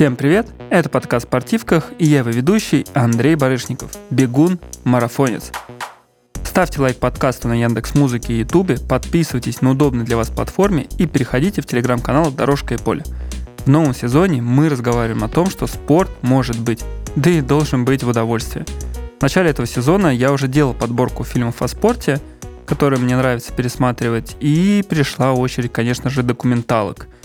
Всем привет! Это подкаст «Спортивках» и я его ведущий Андрей Барышников, бегун, марафонец. Ставьте лайк подкасту на Яндекс Музыке и Ютубе, подписывайтесь на удобной для вас платформе и переходите в телеграм-канал «Дорожка и поле». В новом сезоне мы разговариваем о том, что спорт может быть, да и должен быть в удовольствие. В начале этого сезона я уже делал подборку фильмов о спорте, которые мне нравится пересматривать, и пришла очередь, конечно же, документалок –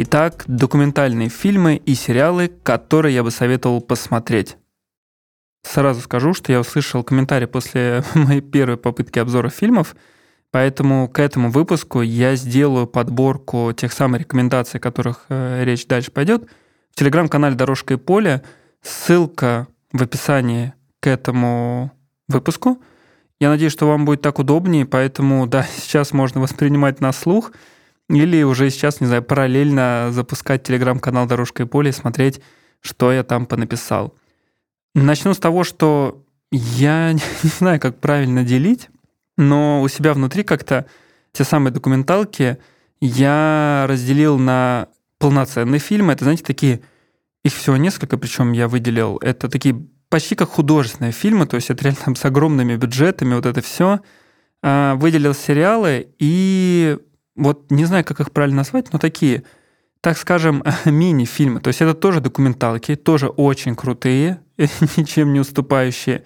Итак, документальные фильмы и сериалы, которые я бы советовал посмотреть. Сразу скажу, что я услышал комментарий после моей первой попытки обзора фильмов, поэтому к этому выпуску я сделаю подборку тех самых рекомендаций, о которых э, речь дальше пойдет, в телеграм-канале «Дорожка и поле». Ссылка в описании к этому выпуску. Я надеюсь, что вам будет так удобнее, поэтому, да, сейчас можно воспринимать на слух – или уже сейчас, не знаю, параллельно запускать телеграм-канал «Дорожка и поле» и смотреть, что я там понаписал. Начну с того, что я не знаю, как правильно делить, но у себя внутри как-то те самые документалки я разделил на полноценные фильмы. Это, знаете, такие, их всего несколько, причем я выделил. Это такие почти как художественные фильмы, то есть это реально с огромными бюджетами, вот это все. А, выделил сериалы и вот не знаю, как их правильно назвать, но такие, так скажем, мини-фильмы. То есть это тоже документалки, тоже очень крутые, ничем не уступающие.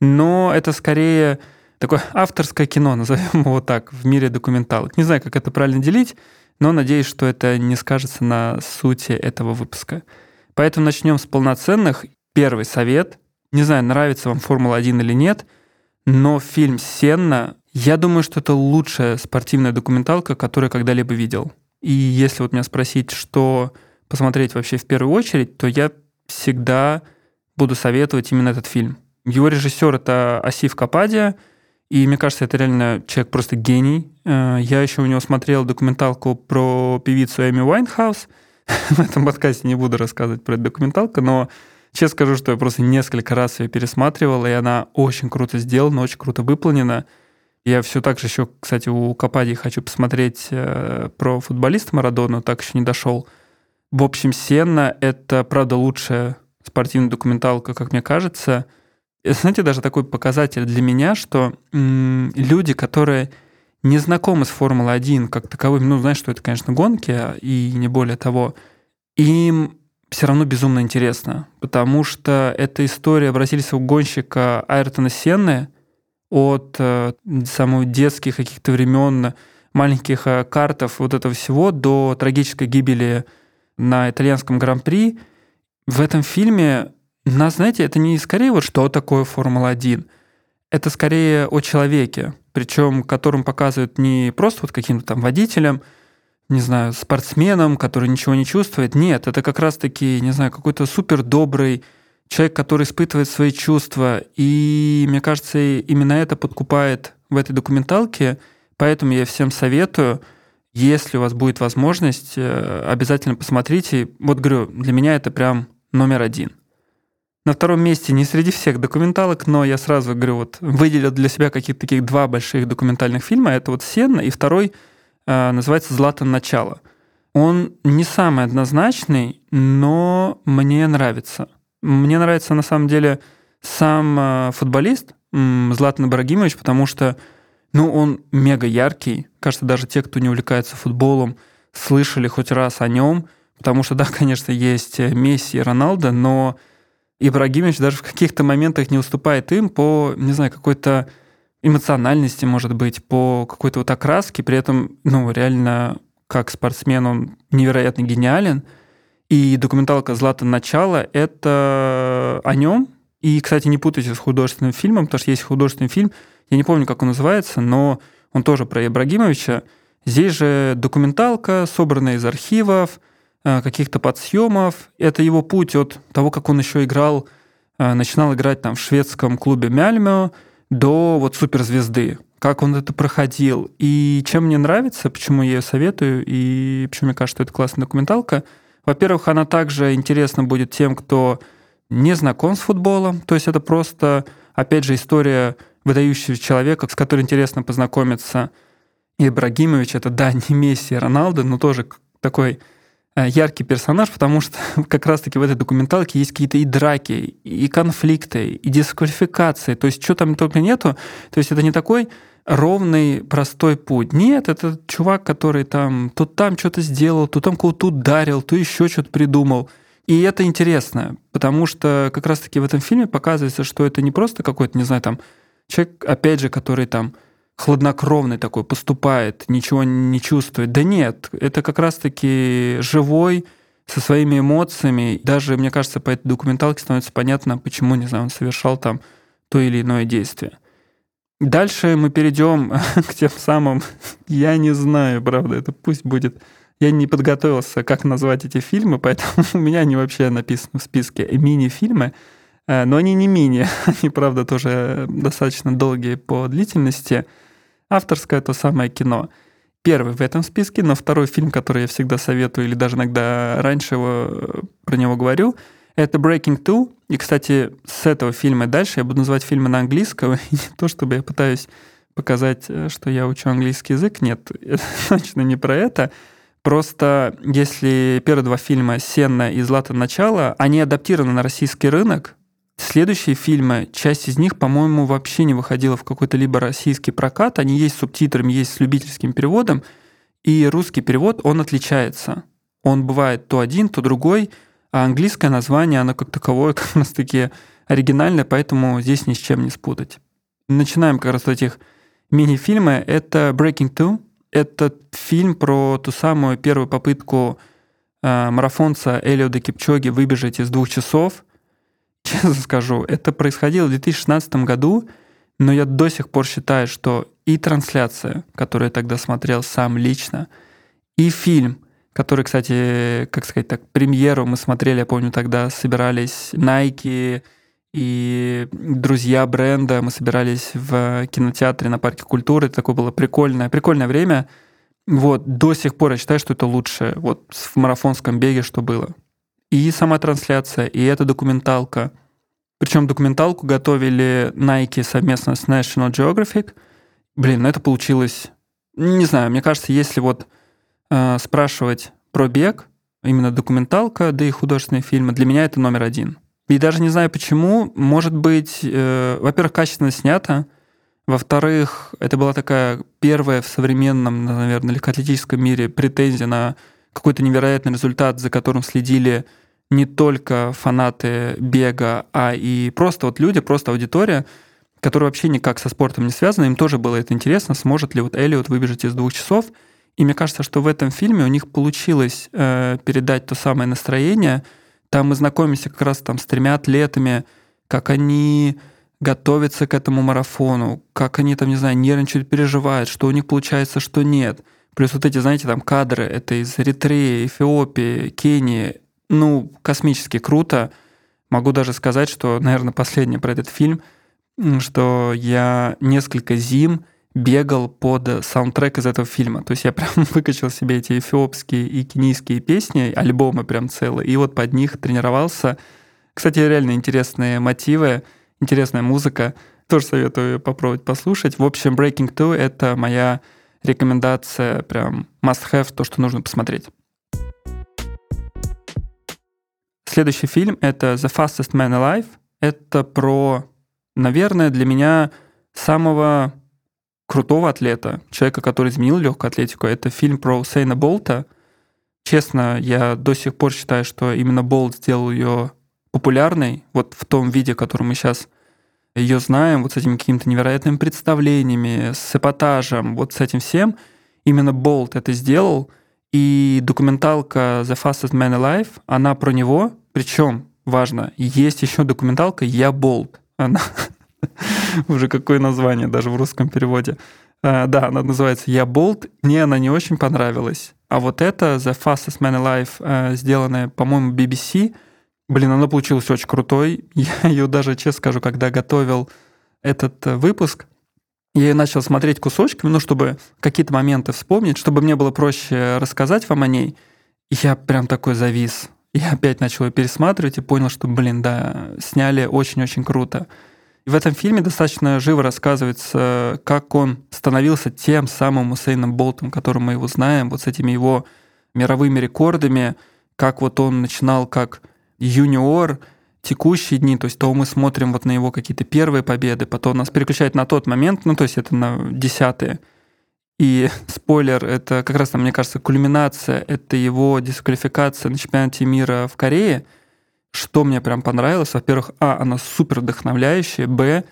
Но это скорее такое авторское кино, назовем его так, в мире документалок. Не знаю, как это правильно делить, но надеюсь, что это не скажется на сути этого выпуска. Поэтому начнем с полноценных. Первый совет. Не знаю, нравится вам Формула-1 или нет, но фильм «Сенна» Я думаю, что это лучшая спортивная документалка, которую я когда-либо видел. И если вот меня спросить, что посмотреть вообще в первую очередь, то я всегда буду советовать именно этот фильм. Его режиссер это Асиф Кападия, и мне кажется, это реально человек просто гений. Э, я еще у него смотрел документалку про певицу Эми Уайнхаус. В этом подкасте не буду рассказывать про эту документалку, но честно скажу, что я просто несколько раз ее пересматривал, и она очень круто сделана, очень круто выполнена. Я все так же еще, кстати, у Капади хочу посмотреть э, про футболиста Марадону, так еще не дошел. В общем, Сенна — это, правда, лучшая спортивная документалка, как мне кажется. И, знаете, даже такой показатель для меня, что м- люди, которые не знакомы с Формулой-1 как таковым, ну, знаешь, что это, конечно, гонки, и не более того, им все равно безумно интересно, потому что это история бразильского гонщика Айртона Сенны, от э, самых детских каких-то времен, маленьких э, картов вот этого всего до трагической гибели на итальянском гран-при. В этом фильме нас, знаете, это не скорее вот что такое Формула-1, это скорее о человеке, причем которым показывают не просто вот каким-то там водителем, не знаю, спортсменом, который ничего не чувствует. Нет, это как раз-таки, не знаю, какой-то супер добрый человек, который испытывает свои чувства. И мне кажется, именно это подкупает в этой документалке. Поэтому я всем советую, если у вас будет возможность, э, обязательно посмотрите. Вот говорю, для меня это прям номер один. На втором месте не среди всех документалок, но я сразу говорю, вот выделил для себя каких-то таких два больших документальных фильма. Это вот «Сенна» и второй э, называется «Златан. Начало». Он не самый однозначный, но мне нравится. Мне нравится на самом деле сам э, футболист Златан Ибрагимович, потому что ну, он мега яркий. Кажется, даже те, кто не увлекается футболом, слышали хоть раз о нем, потому что, да, конечно, есть э, Месси и Роналдо, но Ибрагимович даже в каких-то моментах не уступает им по, не знаю, какой-то эмоциональности, может быть, по какой-то вот окраске, при этом, ну, реально, как спортсмен он невероятно гениален – и документалка «Злата. Начало» — это о нем. И, кстати, не путайте с художественным фильмом, потому что есть художественный фильм, я не помню, как он называется, но он тоже про Ибрагимовича. Здесь же документалка, собранная из архивов, э, каких-то подсъемов. Это его путь от того, как он еще играл, э, начинал играть там в шведском клубе Мяльмё до вот суперзвезды. Как он это проходил. И чем мне нравится, почему я ее советую, и почему мне кажется, что это классная документалка — во-первых, она также интересна будет тем, кто не знаком с футболом. То есть это просто, опять же, история выдающегося человека, с которым интересно познакомиться. Ибрагимович — это, да, не Месси и Роналдо, но тоже такой э, яркий персонаж, потому что как раз-таки в этой документалке есть какие-то и драки, и конфликты, и дисквалификации. То есть, что там только нету. То есть, это не такой ровный, простой путь. Нет, это чувак, который там то там что-то сделал, то там кого-то ударил, то еще что-то придумал. И это интересно, потому что как раз-таки в этом фильме показывается, что это не просто какой-то, не знаю, там, человек, опять же, который там хладнокровный такой, поступает, ничего не чувствует. Да нет, это как раз-таки живой, со своими эмоциями. Даже, мне кажется, по этой документалке становится понятно, почему, не знаю, он совершал там то или иное действие. Дальше мы перейдем к тем самым, я не знаю, правда, это пусть будет. Я не подготовился, как назвать эти фильмы, поэтому у меня они вообще написаны в списке мини-фильмы, э, но они не мини, они, правда, тоже достаточно долгие по длительности. Авторское то самое кино. Первый в этом списке, но второй фильм, который я всегда советую, или даже иногда раньше его, э, про него говорю, это Breaking Two. И, кстати, с этого фильма дальше я буду называть фильмы на английском. И не то, чтобы я пытаюсь показать, э, что я учу английский язык. Нет, это точно не про это. Просто если первые два фильма «Сенна» и «Злато начало», они адаптированы на российский рынок, Следующие фильмы, часть из них, по-моему, вообще не выходила в какой-то либо российский прокат. Они есть с субтитрами, есть с любительским переводом. И русский перевод, он отличается. Он бывает то один, то другой. А английское название, оно как таковое как раз-таки оригинальное, поэтому здесь ни с чем не спутать. Начинаем как раз с этих мини-фильмы. Это Breaking Two. Это фильм про ту самую первую попытку э, марафонца Элиода Кипчоги выбежать из двух часов – честно скажу, это происходило в 2016 году, но я до сих пор считаю, что и трансляция, которую я тогда смотрел сам лично, и фильм, который, кстати, как сказать так, премьеру мы смотрели, я помню, тогда собирались Nike и друзья бренда, мы собирались в кинотеатре на Парке культуры, такое было прикольное, прикольное время. Вот, до сих пор я считаю, что это лучшее вот в марафонском беге, что было и сама трансляция, и эта документалка. Причем документалку готовили Nike совместно с National Geographic. Блин, ну это получилось... Не знаю, мне кажется, если вот э, спрашивать про бег, именно документалка, да и художественные фильмы, для меня это номер один. И даже не знаю почему, может быть, э, во-первых, качественно снято, во-вторых, это была такая первая в современном, наверное, легкоатлетическом мире претензия на какой-то невероятный результат, за которым следили не только фанаты бега, а и просто вот люди, просто аудитория, которая вообще никак со спортом не связана, им тоже было это интересно, сможет ли вот Элliot выбежать из двух часов. И мне кажется, что в этом фильме у них получилось э, передать то самое настроение. Там мы знакомимся как раз там с тремя атлетами, как они готовятся к этому марафону, как они там, не знаю, нервничают, переживают, что у них получается, что нет – Плюс вот эти, знаете, там кадры, это из Эритреи, Эфиопии, Кении. Ну, космически круто. Могу даже сказать, что, наверное, последнее про этот фильм, что я несколько зим бегал под саундтрек из этого фильма. То есть я прям выкачал себе эти эфиопские и кенийские песни, альбомы прям целые, и вот под них тренировался. Кстати, реально интересные мотивы, интересная музыка. Тоже советую попробовать послушать. В общем, Breaking Two — это моя рекомендация, прям must-have, то, что нужно посмотреть. Следующий фильм — это The Fastest Man Alive. Это про, наверное, для меня самого крутого атлета, человека, который изменил легкую атлетику. Это фильм про Сейна Болта. Честно, я до сих пор считаю, что именно Болт сделал ее популярной, вот в том виде, который мы сейчас ее знаем вот с этими какими-то невероятными представлениями, с эпатажем, вот с этим всем. Именно Болт это сделал, и документалка The Fastest Man Alive, она про него, причем, важно, есть еще документалка «Я Болт». Она уже какое название даже в русском переводе. Uh, да, она называется «Я Болт». Мне она не очень понравилась. А вот это The Fastest Man Alive, uh, сделанная, по-моему, BBC — Блин, она получилась очень крутой. Я ее даже, честно скажу, когда готовил этот э, выпуск, я начал смотреть кусочками, ну, чтобы какие-то моменты вспомнить, чтобы мне было проще рассказать вам о ней. я прям такой завис. Я опять начал ее пересматривать и понял, что, блин, да, сняли очень-очень круто. И в этом фильме достаточно живо рассказывается, как он становился тем самым Усейном Болтом, которым мы его знаем, вот с этими его мировыми рекордами, как вот он начинал как юниор, текущие дни, то есть то мы смотрим вот на его какие-то первые победы, потом нас переключает на тот момент, ну то есть это на десятые. И спойлер, это как раз, мне кажется, кульминация, это его дисквалификация на чемпионате мира в Корее. Что мне прям понравилось? Во-первых, а, она супер вдохновляющая, б,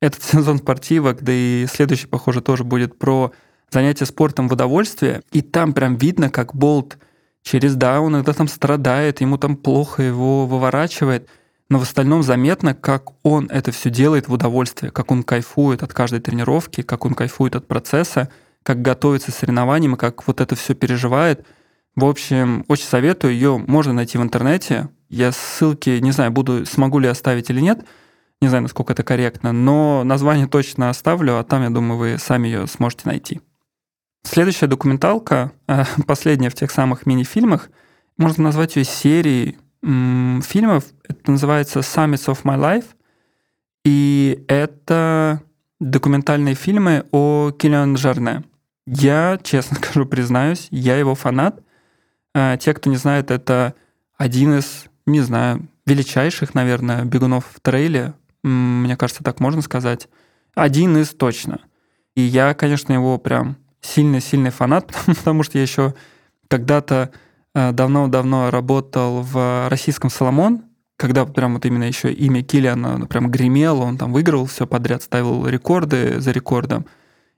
этот сезон спортивок, да и следующий, похоже, тоже будет про занятие спортом в удовольствие. И там прям видно, как Болт через да, он иногда там страдает, ему там плохо его выворачивает, но в остальном заметно, как он это все делает в удовольствие, как он кайфует от каждой тренировки, как он кайфует от процесса, как готовится к соревнованиям и как вот это все переживает. В общем, очень советую, ее можно найти в интернете. Я ссылки, не знаю, буду, смогу ли оставить или нет, не знаю, насколько это корректно, но название точно оставлю, а там, я думаю, вы сами ее сможете найти. Следующая документалка, э, последняя в тех самых мини-фильмах, можно назвать ее серией фильмов. Это называется Summits of My Life. И это документальные фильмы о Киллиан Жарне. Я, честно скажу, признаюсь, я его фанат. Э, те, кто не знает, это один из, не знаю, величайших, наверное, бегунов в трейле. Мне кажется, так можно сказать. Один из точно. И я, конечно, его прям сильный-сильный фанат, потому что я еще когда-то э, давно-давно работал в российском «Соломон», когда прям вот именно еще имя Киллиана прям гремело, он там выигрывал все подряд, ставил рекорды за рекордом.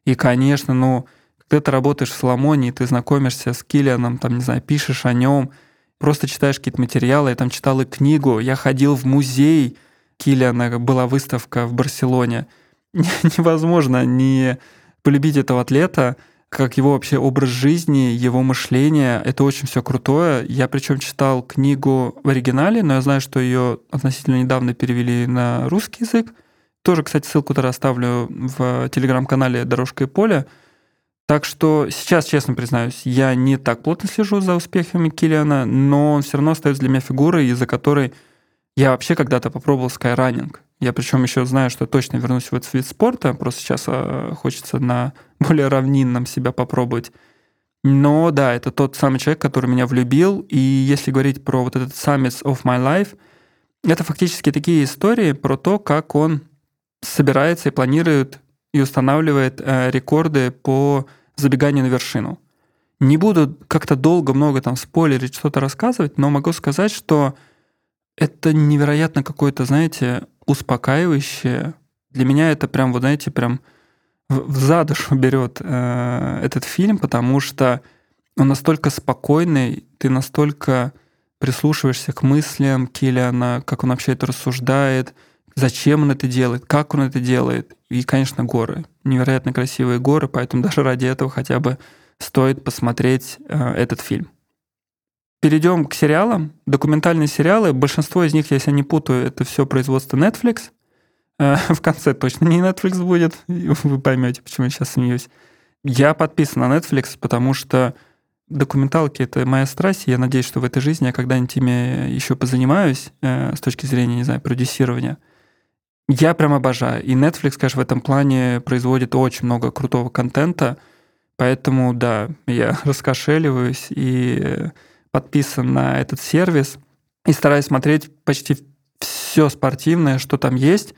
И, конечно, ну, когда ты работаешь в Соломоне, и ты знакомишься с Киллианом, там, не знаю, пишешь о нем, просто читаешь какие-то материалы, я там читал и книгу, я ходил в музей Киллиана, была выставка в Барселоне. Невозможно не полюбить этого атлета, как его вообще образ жизни, его мышление. Это очень все крутое. Я причем читал книгу в оригинале, но я знаю, что ее относительно недавно перевели на русский язык. Тоже, кстати, ссылку тогда оставлю в телеграм-канале «Дорожка и поле». Так что сейчас, честно признаюсь, я не так плотно слежу за успехами Киллиана, но он все равно остается для меня фигурой, из-за которой я вообще когда-то попробовал скайранинг. Я причем еще знаю, что точно вернусь в этот вид спорта, просто сейчас э, хочется на более равнинном себя попробовать. Но да, это тот самый человек, который меня влюбил. И если говорить про вот этот Summits of My Life, это фактически такие истории про то, как он собирается и планирует и устанавливает э, рекорды по забеганию на вершину. Не буду как-то долго много там спойлерить, что-то рассказывать, но могу сказать, что это невероятно какое-то, знаете, успокаивающее. Для меня это прям, вот знаете, прям в за душу берет э, этот фильм, потому что он настолько спокойный, ты настолько прислушиваешься к мыслям Киллиана, как он вообще это рассуждает, зачем он это делает, как он это делает. И, конечно, горы. Невероятно красивые горы, поэтому даже ради этого хотя бы стоит посмотреть э, этот фильм. Перейдем к сериалам. Документальные сериалы. Большинство из них, если я не путаю, это все производство Netflix. Э, в конце точно не Netflix будет. Вы поймете, почему я сейчас смеюсь. Я подписан на Netflix, потому что документалки — это моя страсть, я надеюсь, что в этой жизни я когда-нибудь ими еще позанимаюсь э, с точки зрения, не знаю, продюсирования. Я прям обожаю. И Netflix, конечно, в этом плане производит очень много крутого контента, поэтому, да, я раскошеливаюсь и подписан на этот сервис и стараюсь смотреть почти все спортивное, что там есть.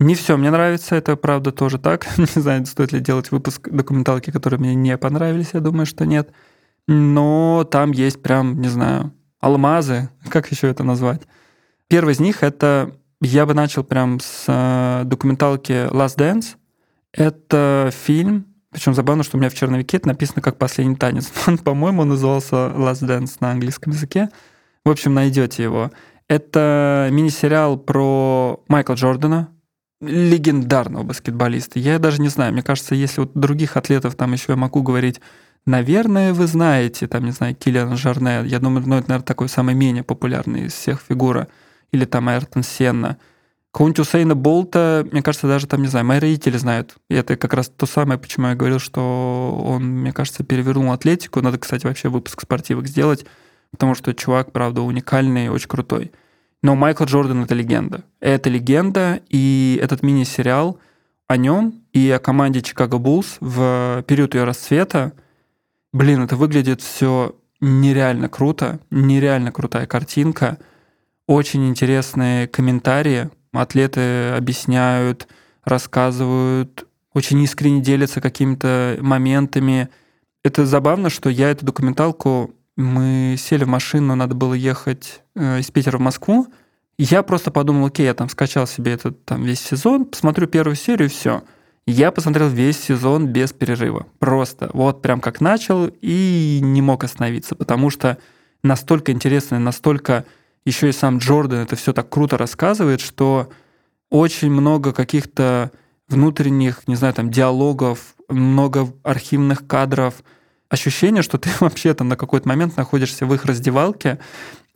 Не все мне нравится, это правда тоже так. не знаю, стоит ли делать выпуск документалки, которые мне не понравились, я думаю, что нет. Но там есть прям, не знаю, алмазы, как еще это назвать. Первый из них это, я бы начал прям с э, документалки Last Dance. Это фильм, причем забавно, что у меня в черновике это написано как «Последний танец». Он, по-моему, назывался «Last Dance» на английском языке. В общем, найдете его. Это мини-сериал про Майкла Джордана, легендарного баскетболиста. Я даже не знаю, мне кажется, если вот других атлетов там еще я могу говорить, наверное, вы знаете, там, не знаю, Киллиан Жарне, я думаю, ну, это, наверное, такой самый менее популярный из всех фигура, или там Айртон Сенна – Какого-нибудь Усейна Болта, мне кажется, даже там, не знаю, мои родители знают. И это как раз то самое, почему я говорил, что он, мне кажется, перевернул атлетику. Надо, кстати, вообще выпуск спортивок сделать, потому что чувак, правда, уникальный, очень крутой. Но Майкл Джордан — это легенда. Это легенда, и этот мини-сериал о нем и о команде Чикаго Буллс в период ее расцвета, блин, это выглядит все нереально круто, нереально крутая картинка, очень интересные комментарии. Атлеты объясняют, рассказывают, очень искренне делятся какими-то моментами. Это забавно, что я эту документалку, мы сели в машину, надо было ехать э, из Питера в Москву. Я просто подумал, окей, я там скачал себе этот там весь сезон, посмотрю первую серию, все. Я посмотрел весь сезон без перерыва. Просто вот прям как начал и не мог остановиться, потому что настолько интересно, настолько еще и сам Джордан это все так круто рассказывает, что очень много каких-то внутренних, не знаю, там, диалогов, много архивных кадров, ощущение, что ты вообще там на какой-то момент находишься в их раздевалке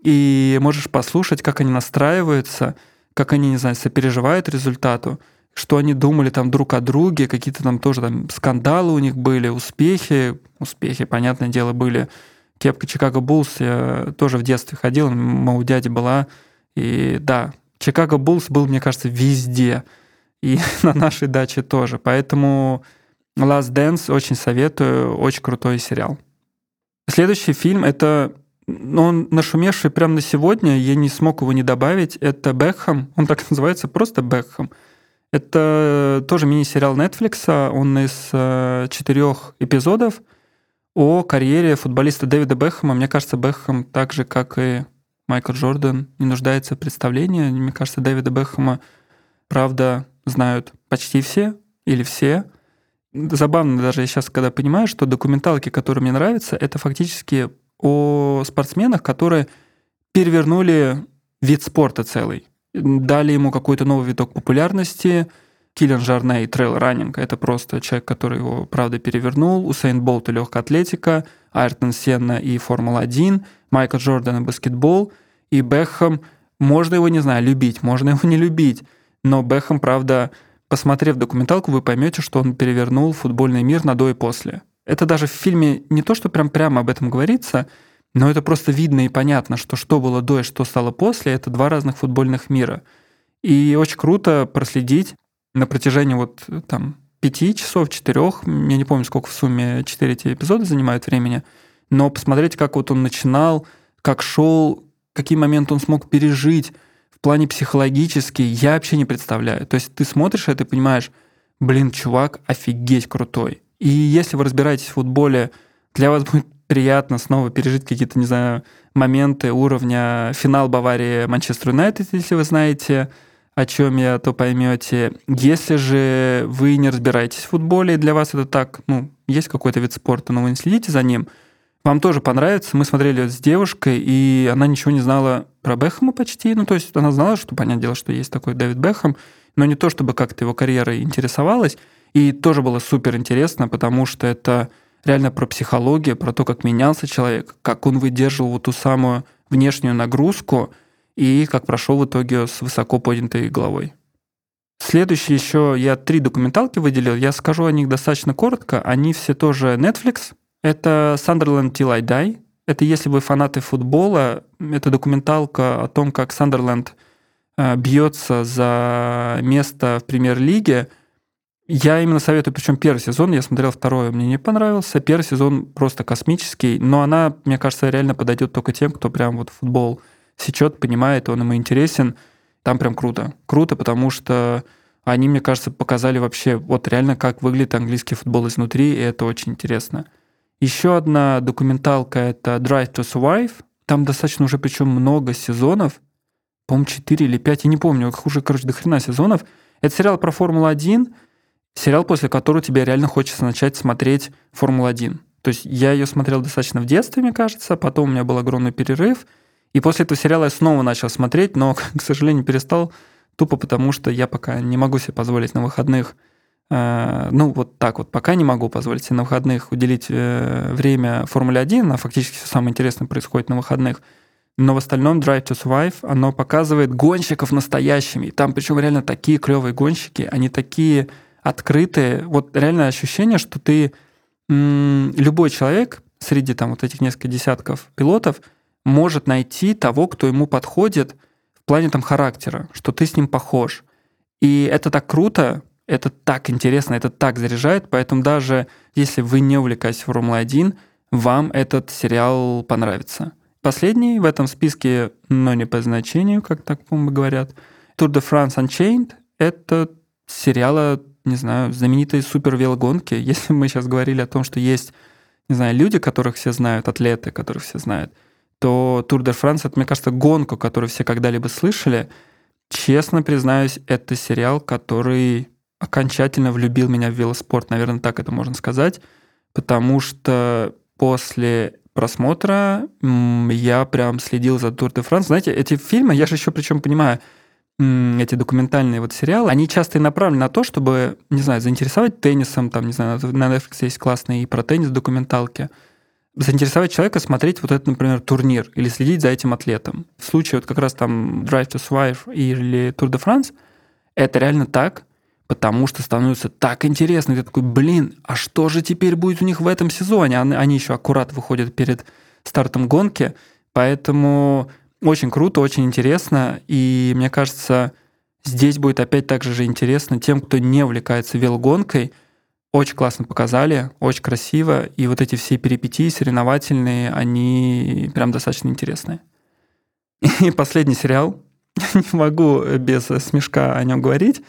и можешь послушать, как они настраиваются, как они, не знаю, сопереживают результату, что они думали там друг о друге, какие-то там тоже там скандалы у них были, успехи, успехи, понятное дело, были. Кепка Чикаго Буллс, я тоже в детстве ходил, у дяди была, и да, Чикаго Буллс был, мне кажется, везде, и на нашей даче тоже, поэтому Last Dance очень советую, очень крутой сериал. Следующий фильм — это ну, он нашумевший прямо на сегодня, я не смог его не добавить. Это Бекхэм, он так называется, просто Бекхэм. Это тоже мини-сериал Netflix, он из э, четырех эпизодов о карьере футболиста Дэвида Бекхэма. Мне кажется, Бекхэм так же, как и Майкл Джордан, не нуждается в представлении. Мне кажется, Дэвида Бекхэма, правда, знают почти все или все. Забавно даже я сейчас, когда понимаю, что документалки, которые мне нравятся, это фактически о спортсменах, которые перевернули вид спорта целый дали ему какой-то новый виток популярности. Киллиан Жарне и трейл раннинг — это просто человек, который его, правда, перевернул. Усейн Болт и легкая атлетика, Айртон Сенна и Формула-1, Майкл Джордан и баскетбол, и Бекхэм. Можно его, не знаю, любить, можно его не любить, но Бекхэм, правда, посмотрев документалку, вы поймете, что он перевернул футбольный мир на до и после. Это даже в фильме не то, что прям прямо об этом говорится — но это просто видно и понятно, что что было до и что стало после, это два разных футбольных мира. И очень круто проследить на протяжении вот там пяти часов, четырех, я не помню, сколько в сумме четыре эти эпизода занимают времени, но посмотреть, как вот он начинал, как шел, какие моменты он смог пережить в плане психологически, я вообще не представляю. То есть ты смотришь это и понимаешь, блин, чувак офигеть крутой. И если вы разбираетесь в футболе, для вас будет приятно снова пережить какие-то, не знаю, моменты уровня финал Баварии Манчестер Юнайтед, если вы знаете, о чем я, то поймете. Если же вы не разбираетесь в футболе, и для вас это так, ну, есть какой-то вид спорта, но вы не следите за ним, вам тоже понравится. Мы смотрели с девушкой, и она ничего не знала про Бэхэма почти. Ну, то есть она знала, что, понятное дело, что есть такой Дэвид Бэхэм, но не то, чтобы как-то его карьерой интересовалась. И тоже было супер интересно, потому что это реально про психологию, про то, как менялся человек, как он выдерживал вот ту самую внешнюю нагрузку и как прошел в итоге с высоко поднятой головой. Следующий еще я три документалки выделил. Я скажу о них достаточно коротко. Они все тоже Netflix. Это Sunderland Till I Die. Это если вы фанаты футбола, это документалка о том, как Сандерленд э, бьется за место в премьер-лиге, я именно советую, причем первый сезон, я смотрел второй, мне не понравился. Первый сезон просто космический, но она, мне кажется, реально подойдет только тем, кто прям вот футбол сечет, понимает, он ему интересен. Там прям круто. Круто, потому что они, мне кажется, показали вообще вот реально, как выглядит английский футбол изнутри, и это очень интересно. Еще одна документалка — это Drive to Survive. Там достаточно уже причем много сезонов. По-моему, 4 или 5, я не помню, их уже, короче, до хрена сезонов. Это сериал про Формулу-1, сериал, после которого тебе реально хочется начать смотреть Формулу-1. То есть я ее смотрел достаточно в детстве, мне кажется, потом у меня был огромный перерыв, и после этого сериала я снова начал смотреть, но, к сожалению, перестал, тупо потому что я пока не могу себе позволить на выходных, э, ну вот так вот, пока не могу позволить себе на выходных уделить э, время Формуле 1, а фактически все самое интересное происходит на выходных. Но в остальном Drive to Survive, оно показывает гонщиков настоящими. Там причем реально такие клевые гонщики, они такие открытые. Вот реально ощущение, что ты любой человек среди там вот этих нескольких десятков пилотов может найти того, кто ему подходит в плане там характера, что ты с ним похож. И это так круто, это так интересно, это так заряжает, поэтому даже если вы не увлекаетесь Формулой-1, вам этот сериал понравится. Последний в этом списке, но не по значению, как так, по-моему, говорят, Tour de France Unchained — это сериала, не знаю, знаменитой супер-велогонки. Если мы сейчас говорили о том, что есть, не знаю, люди, которых все знают, атлеты, которых все знают, то Tour de France — это, мне кажется, гонку, которую все когда-либо слышали. Честно признаюсь, это сериал, который окончательно влюбил меня в велоспорт, наверное, так это можно сказать, потому что после просмотра я прям следил за Tour de France. Знаете, эти фильмы, я же еще причем понимаю, эти документальные вот сериалы, они часто и направлены на то, чтобы, не знаю, заинтересовать теннисом, там, не знаю, на Netflix есть классные и про теннис документалки, заинтересовать человека смотреть вот этот, например, турнир или следить за этим атлетом. В случае вот как раз там Drive to Survive или Tour de France, это реально так, потому что становится так интересно. ты такой, блин, а что же теперь будет у них в этом сезоне? Они, еще аккурат выходят перед стартом гонки, поэтому очень круто, очень интересно, и мне кажется, здесь будет опять так же интересно тем, кто не увлекается велогонкой. Очень классно показали, очень красиво, и вот эти все перипетии соревновательные, они прям достаточно интересные. И последний сериал, не могу без смешка о нем говорить,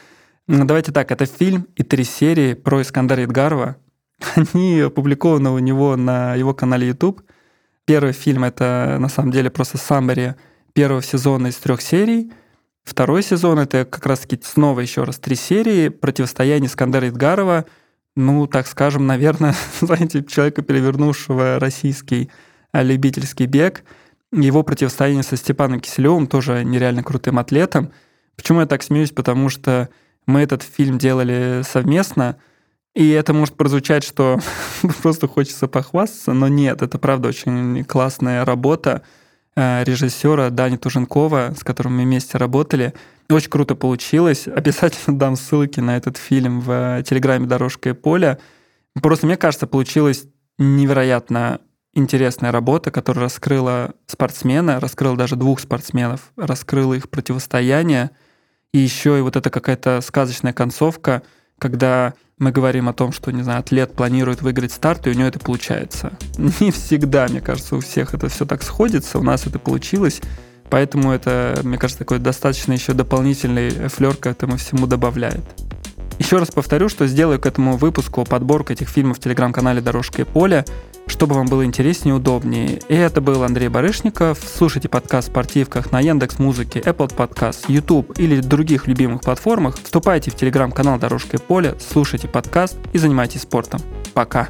ну, давайте так, это фильм и три серии про Искандера Идгарова. Они опубликованы у него на его канале YouTube. Первый фильм — это на самом деле просто саммари первого сезона из трех серий. Второй сезон — это как раз-таки снова еще раз три серии противостояние Искандера Идгарова, ну, так скажем, наверное, знаете, человека, перевернувшего российский а, любительский бег, его противостояние со Степаном Киселевым, тоже нереально крутым атлетом. Почему я так смеюсь? Потому что мы этот фильм делали совместно, и это может прозвучать, что просто хочется похвастаться, но нет, это правда очень классная работа э, режиссера Дани Туженкова, с которым мы вместе работали. Очень круто получилось. Обязательно дам ссылки на этот фильм в телеграме «Дорожка и поле». Просто, мне кажется, получилась невероятно интересная работа, которая раскрыла спортсмена, раскрыла даже двух спортсменов, раскрыла их противостояние — и еще и вот эта какая-то сказочная концовка, когда мы говорим о том, что, не знаю, атлет планирует выиграть старт, и у него это получается. Не всегда, мне кажется, у всех это все так сходится, у нас это получилось, поэтому это, мне кажется, такой достаточно еще дополнительный флер к этому всему добавляет. Еще раз повторю, что сделаю к этому выпуску подборку этих фильмов в телеграм-канале «Дорожка и поле», чтобы вам было интереснее и удобнее. И это был Андрей Барышников. Слушайте подкаст в спортивках на Яндекс Музыке, Apple Podcast, YouTube или других любимых платформах. Вступайте в телеграм-канал «Дорожка и поле», слушайте подкаст и занимайтесь спортом. Пока!